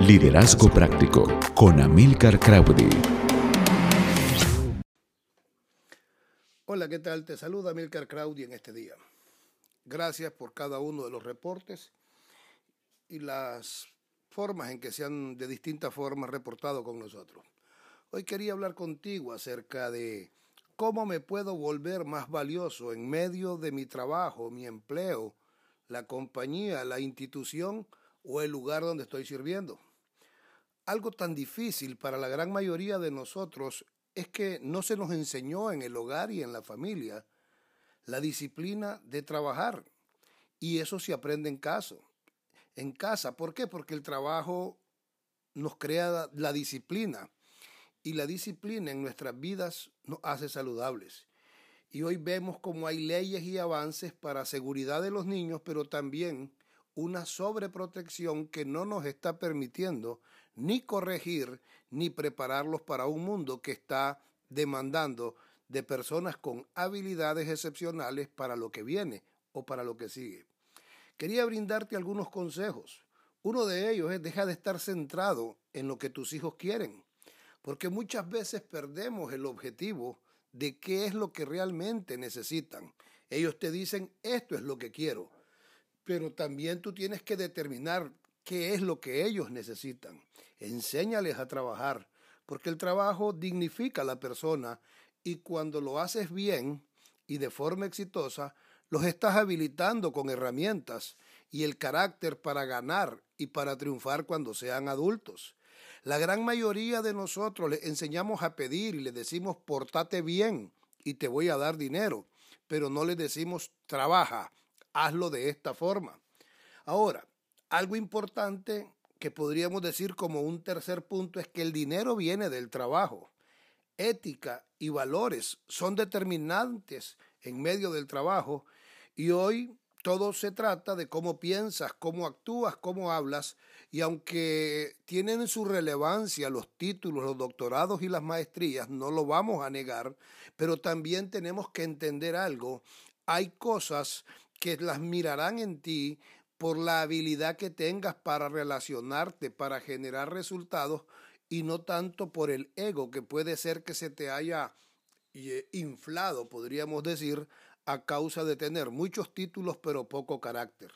Liderazgo Práctico con Amilcar Crowdy. Hola, ¿qué tal? Te saluda Amilcar Crowdy en este día. Gracias por cada uno de los reportes y las formas en que se han de distintas formas reportado con nosotros. Hoy quería hablar contigo acerca de cómo me puedo volver más valioso en medio de mi trabajo, mi empleo, la compañía, la institución o el lugar donde estoy sirviendo. Algo tan difícil para la gran mayoría de nosotros es que no se nos enseñó en el hogar y en la familia la disciplina de trabajar. Y eso se aprende en casa. En casa, ¿por qué? Porque el trabajo nos crea la disciplina. Y la disciplina en nuestras vidas nos hace saludables. Y hoy vemos como hay leyes y avances para seguridad de los niños, pero también una sobreprotección que no nos está permitiendo ni corregir ni prepararlos para un mundo que está demandando de personas con habilidades excepcionales para lo que viene o para lo que sigue. Quería brindarte algunos consejos. Uno de ellos es deja de estar centrado en lo que tus hijos quieren, porque muchas veces perdemos el objetivo de qué es lo que realmente necesitan. Ellos te dicen, esto es lo que quiero, pero también tú tienes que determinar qué es lo que ellos necesitan. Enséñales a trabajar, porque el trabajo dignifica a la persona y cuando lo haces bien y de forma exitosa, los estás habilitando con herramientas y el carácter para ganar y para triunfar cuando sean adultos. La gran mayoría de nosotros les enseñamos a pedir y les decimos portate bien y te voy a dar dinero, pero no les decimos trabaja, hazlo de esta forma. Ahora, algo importante que podríamos decir como un tercer punto es que el dinero viene del trabajo. Ética y valores son determinantes en medio del trabajo y hoy todo se trata de cómo piensas, cómo actúas, cómo hablas, y aunque tienen su relevancia los títulos, los doctorados y las maestrías, no lo vamos a negar, pero también tenemos que entender algo. Hay cosas que las mirarán en ti por la habilidad que tengas para relacionarte, para generar resultados, y no tanto por el ego que puede ser que se te haya eh, inflado, podríamos decir, a causa de tener muchos títulos pero poco carácter.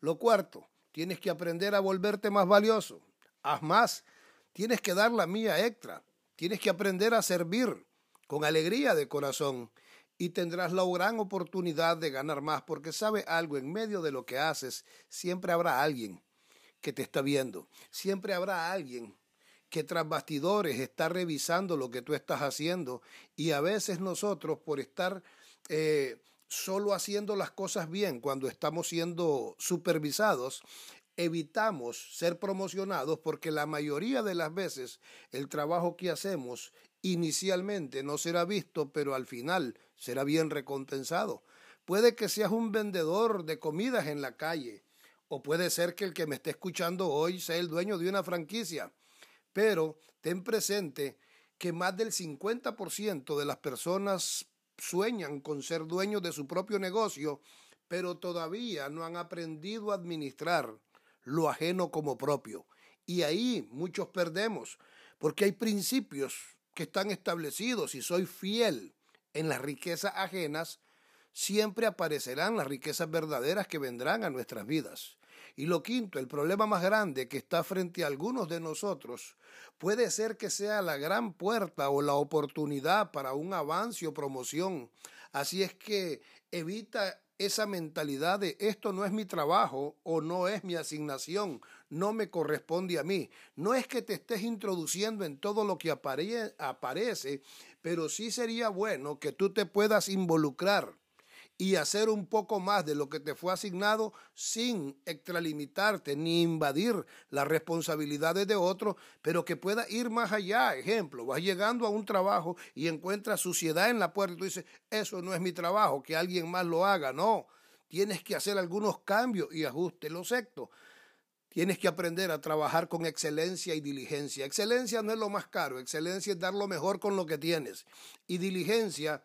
Lo cuarto, tienes que aprender a volverte más valioso. Haz más, tienes que dar la mía extra, tienes que aprender a servir con alegría de corazón y tendrás la gran oportunidad de ganar más porque sabe algo, en medio de lo que haces siempre habrá alguien que te está viendo, siempre habrá alguien que tras bastidores está revisando lo que tú estás haciendo y a veces nosotros por estar eh, solo haciendo las cosas bien cuando estamos siendo supervisados, evitamos ser promocionados porque la mayoría de las veces el trabajo que hacemos inicialmente no será visto, pero al final será bien recompensado. Puede que seas un vendedor de comidas en la calle, o puede ser que el que me esté escuchando hoy sea el dueño de una franquicia, pero ten presente que más del 50% de las personas sueñan con ser dueños de su propio negocio, pero todavía no han aprendido a administrar lo ajeno como propio. Y ahí muchos perdemos, porque hay principios que están establecidos. Si soy fiel en las riquezas ajenas, siempre aparecerán las riquezas verdaderas que vendrán a nuestras vidas. Y lo quinto, el problema más grande que está frente a algunos de nosotros puede ser que sea la gran puerta o la oportunidad para un avance o promoción. Así es que evita esa mentalidad de esto no es mi trabajo o no es mi asignación, no me corresponde a mí. No es que te estés introduciendo en todo lo que aparece, pero sí sería bueno que tú te puedas involucrar y hacer un poco más de lo que te fue asignado sin extralimitarte ni invadir las responsabilidades de otro, pero que pueda ir más allá. Ejemplo, vas llegando a un trabajo y encuentras suciedad en la puerta y tú dices, eso no es mi trabajo, que alguien más lo haga. No, tienes que hacer algunos cambios y ajustes. Lo sexto, Tienes que aprender a trabajar con excelencia y diligencia. Excelencia no es lo más caro, excelencia es dar lo mejor con lo que tienes. Y diligencia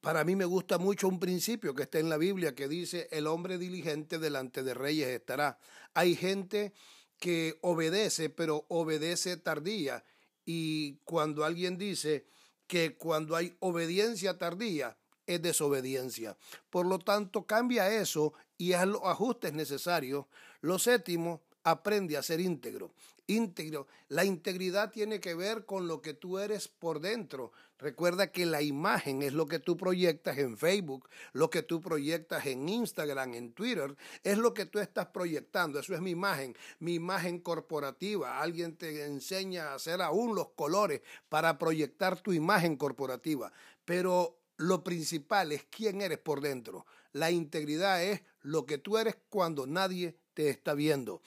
para mí me gusta mucho un principio que está en la Biblia que dice, el hombre diligente delante de reyes estará. Hay gente que obedece, pero obedece tardía. Y cuando alguien dice que cuando hay obediencia tardía, es desobediencia. Por lo tanto, cambia eso y haz los ajustes necesarios. Lo séptimo, aprende a ser íntegro. Íntegro. La integridad tiene que ver con lo que tú eres por dentro. Recuerda que la imagen es lo que tú proyectas en Facebook, lo que tú proyectas en Instagram, en Twitter, es lo que tú estás proyectando. Eso es mi imagen, mi imagen corporativa. Alguien te enseña a hacer aún los colores para proyectar tu imagen corporativa. Pero lo principal es quién eres por dentro. La integridad es lo que tú eres cuando nadie te está viendo.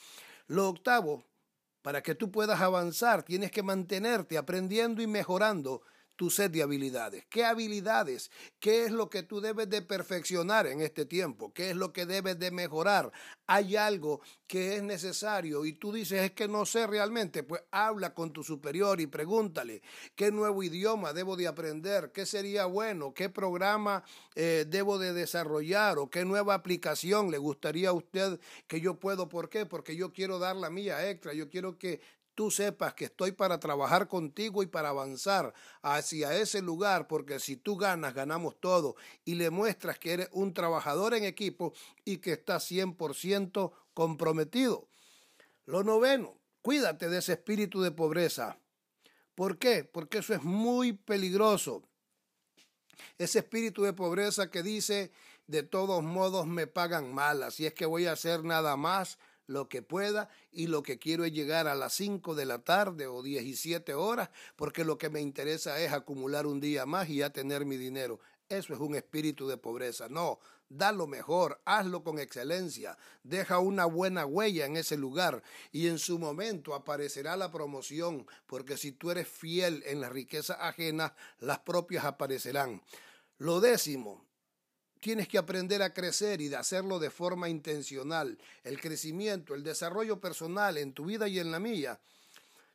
Lo octavo, para que tú puedas avanzar, tienes que mantenerte aprendiendo y mejorando tu set de habilidades. ¿Qué habilidades? ¿Qué es lo que tú debes de perfeccionar en este tiempo? ¿Qué es lo que debes de mejorar? Hay algo que es necesario y tú dices es que no sé realmente, pues habla con tu superior y pregúntale qué nuevo idioma debo de aprender, qué sería bueno, qué programa eh, debo de desarrollar o qué nueva aplicación le gustaría a usted que yo puedo. ¿Por qué? Porque yo quiero dar la mía extra, yo quiero que tú sepas que estoy para trabajar contigo y para avanzar hacia ese lugar, porque si tú ganas, ganamos todo, y le muestras que eres un trabajador en equipo y que estás 100% comprometido. Lo noveno, cuídate de ese espíritu de pobreza. ¿Por qué? Porque eso es muy peligroso. Ese espíritu de pobreza que dice, de todos modos me pagan mal, así es que voy a hacer nada más lo que pueda y lo que quiero es llegar a las 5 de la tarde o 17 horas porque lo que me interesa es acumular un día más y ya tener mi dinero. Eso es un espíritu de pobreza. No, da lo mejor, hazlo con excelencia, deja una buena huella en ese lugar y en su momento aparecerá la promoción, porque si tú eres fiel en las riquezas ajenas, las propias aparecerán. Lo décimo, tienes que aprender a crecer y de hacerlo de forma intencional. El crecimiento, el desarrollo personal en tu vida y en la mía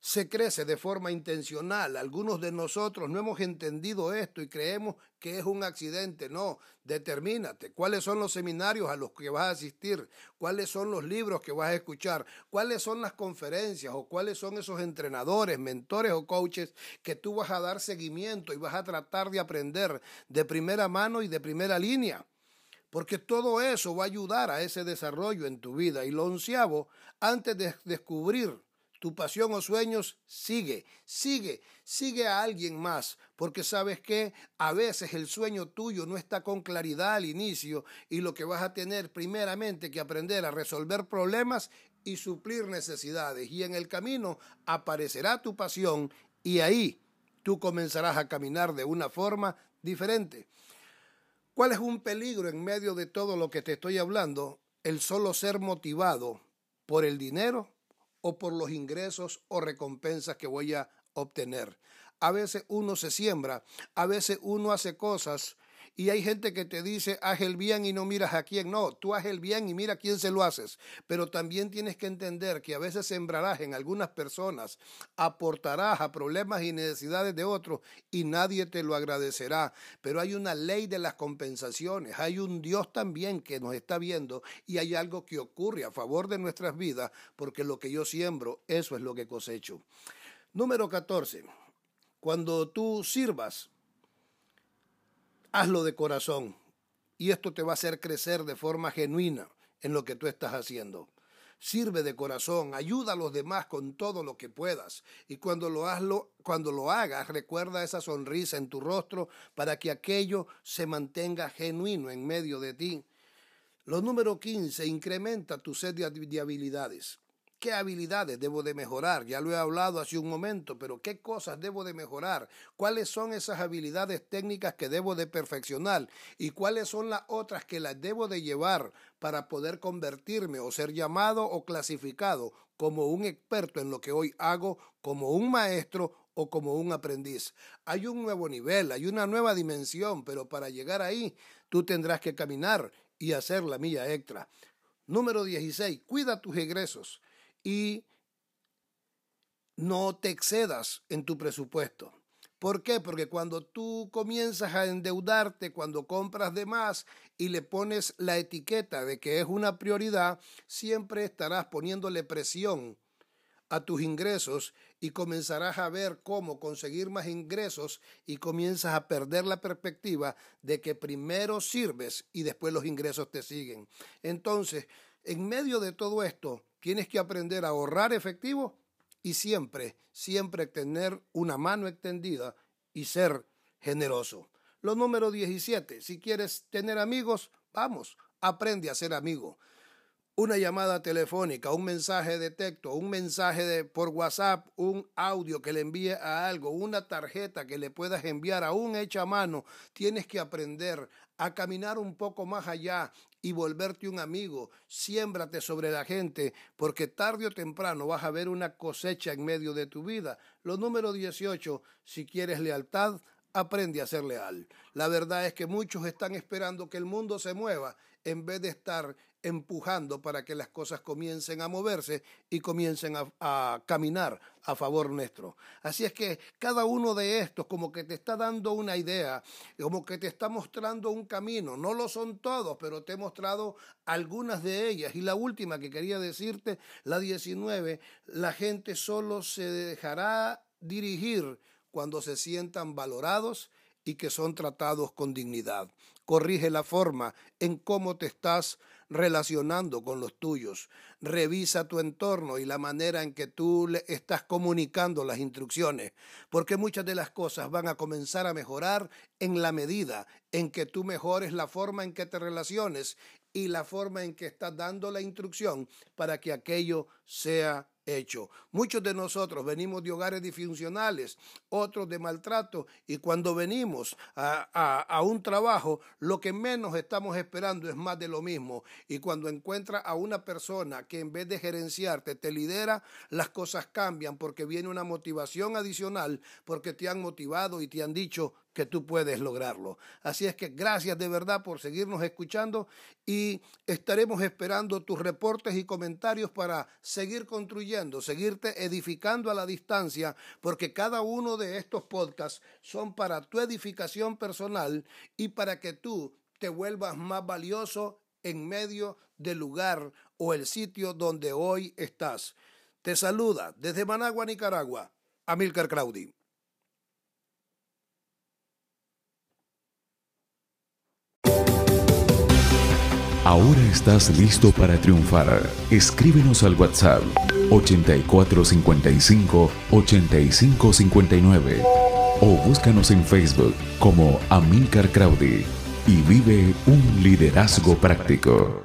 se crece de forma intencional. Algunos de nosotros no hemos entendido esto y creemos que es un accidente. No, determínate cuáles son los seminarios a los que vas a asistir, cuáles son los libros que vas a escuchar, cuáles son las conferencias o cuáles son esos entrenadores, mentores o coaches que tú vas a dar seguimiento y vas a tratar de aprender de primera mano y de primera línea porque todo eso va a ayudar a ese desarrollo en tu vida. Y lo onceavo, antes de descubrir tu pasión o sueños, sigue, sigue, sigue a alguien más, porque sabes que a veces el sueño tuyo no está con claridad al inicio y lo que vas a tener primeramente que aprender a resolver problemas y suplir necesidades. Y en el camino aparecerá tu pasión y ahí tú comenzarás a caminar de una forma diferente. ¿Cuál es un peligro en medio de todo lo que te estoy hablando? El solo ser motivado por el dinero o por los ingresos o recompensas que voy a obtener. A veces uno se siembra, a veces uno hace cosas y hay gente que te dice, haz el bien y no miras a quién. No, tú haz el bien y mira a quién se lo haces. Pero también tienes que entender que a veces sembrarás en algunas personas, aportarás a problemas y necesidades de otros y nadie te lo agradecerá. Pero hay una ley de las compensaciones, hay un Dios también que nos está viendo y hay algo que ocurre a favor de nuestras vidas porque lo que yo siembro, eso es lo que cosecho. Número 14. Cuando tú sirvas, hazlo de corazón y esto te va a hacer crecer de forma genuina en lo que tú estás haciendo. Sirve de corazón, ayuda a los demás con todo lo que puedas y cuando lo, hazlo, cuando lo hagas recuerda esa sonrisa en tu rostro para que aquello se mantenga genuino en medio de ti. Lo número 15, incrementa tu sed de habilidades. ¿Qué habilidades debo de mejorar? Ya lo he hablado hace un momento, pero ¿qué cosas debo de mejorar? ¿Cuáles son esas habilidades técnicas que debo de perfeccionar? ¿Y cuáles son las otras que las debo de llevar para poder convertirme o ser llamado o clasificado como un experto en lo que hoy hago, como un maestro o como un aprendiz? Hay un nuevo nivel, hay una nueva dimensión, pero para llegar ahí tú tendrás que caminar y hacer la milla extra. Número 16. Cuida tus egresos y no te excedas en tu presupuesto. ¿Por qué? Porque cuando tú comienzas a endeudarte, cuando compras de más y le pones la etiqueta de que es una prioridad, siempre estarás poniéndole presión a tus ingresos y comenzarás a ver cómo conseguir más ingresos y comienzas a perder la perspectiva de que primero sirves y después los ingresos te siguen. Entonces, en medio de todo esto, tienes que aprender a ahorrar efectivo y siempre, siempre tener una mano extendida y ser generoso. Lo número 17, si quieres tener amigos, vamos, aprende a ser amigo una llamada telefónica, un mensaje de texto, un mensaje de, por WhatsApp, un audio que le envíe a algo, una tarjeta que le puedas enviar a un hecha mano, tienes que aprender a caminar un poco más allá y volverte un amigo. Siémbrate sobre la gente, porque tarde o temprano vas a ver una cosecha en medio de tu vida. Lo número 18, si quieres lealtad, aprende a ser leal. La verdad es que muchos están esperando que el mundo se mueva en vez de estar empujando para que las cosas comiencen a moverse y comiencen a, caminar a favor nuestro. Así es que cada uno de estos como que te está dando una idea, como que te está mostrando un camino. No lo son todos, pero te he mostrado algunas de ellas. Y la última que quería decirte, la 19, la gente solo se dejará dirigir cuando se sientan valorados y que son tratados con dignidad. Corrige la forma en cómo te estás relacionando con los tuyos. Revisa tu entorno y la manera en que tú le estás comunicando las instrucciones, porque muchas de las cosas van a comenzar a mejorar en la medida en que tú mejores la forma en que te relaciones y la forma en que estás dando la instrucción para que aquello sea hecho. Muchos de nosotros venimos de hogares disfuncionales, otros de maltrato, y cuando venimos a, a, un trabajo, lo que menos estamos esperando es más de lo mismo. Y cuando encuentras a una persona que en vez de gerenciarte te lidera, las cosas cambian porque viene una motivación adicional, porque te han motivado y te han dicho, que tú puedes lograrlo. Así es que gracias de verdad por seguirnos escuchando y estaremos esperando tus reportes y comentarios para seguir construyendo, seguirte edificando a la distancia, porque cada uno de estos podcasts son para tu edificación personal y para que tú te vuelvas más valioso en medio del lugar o el sitio donde hoy estás. Te saluda desde Managua, Nicaragua, Amilcar Claudi. Ahora estás listo para triunfar. Escríbenos al WhatsApp 8455 8559 o búscanos en Facebook como Amilcar Crowdy y vive un liderazgo práctico.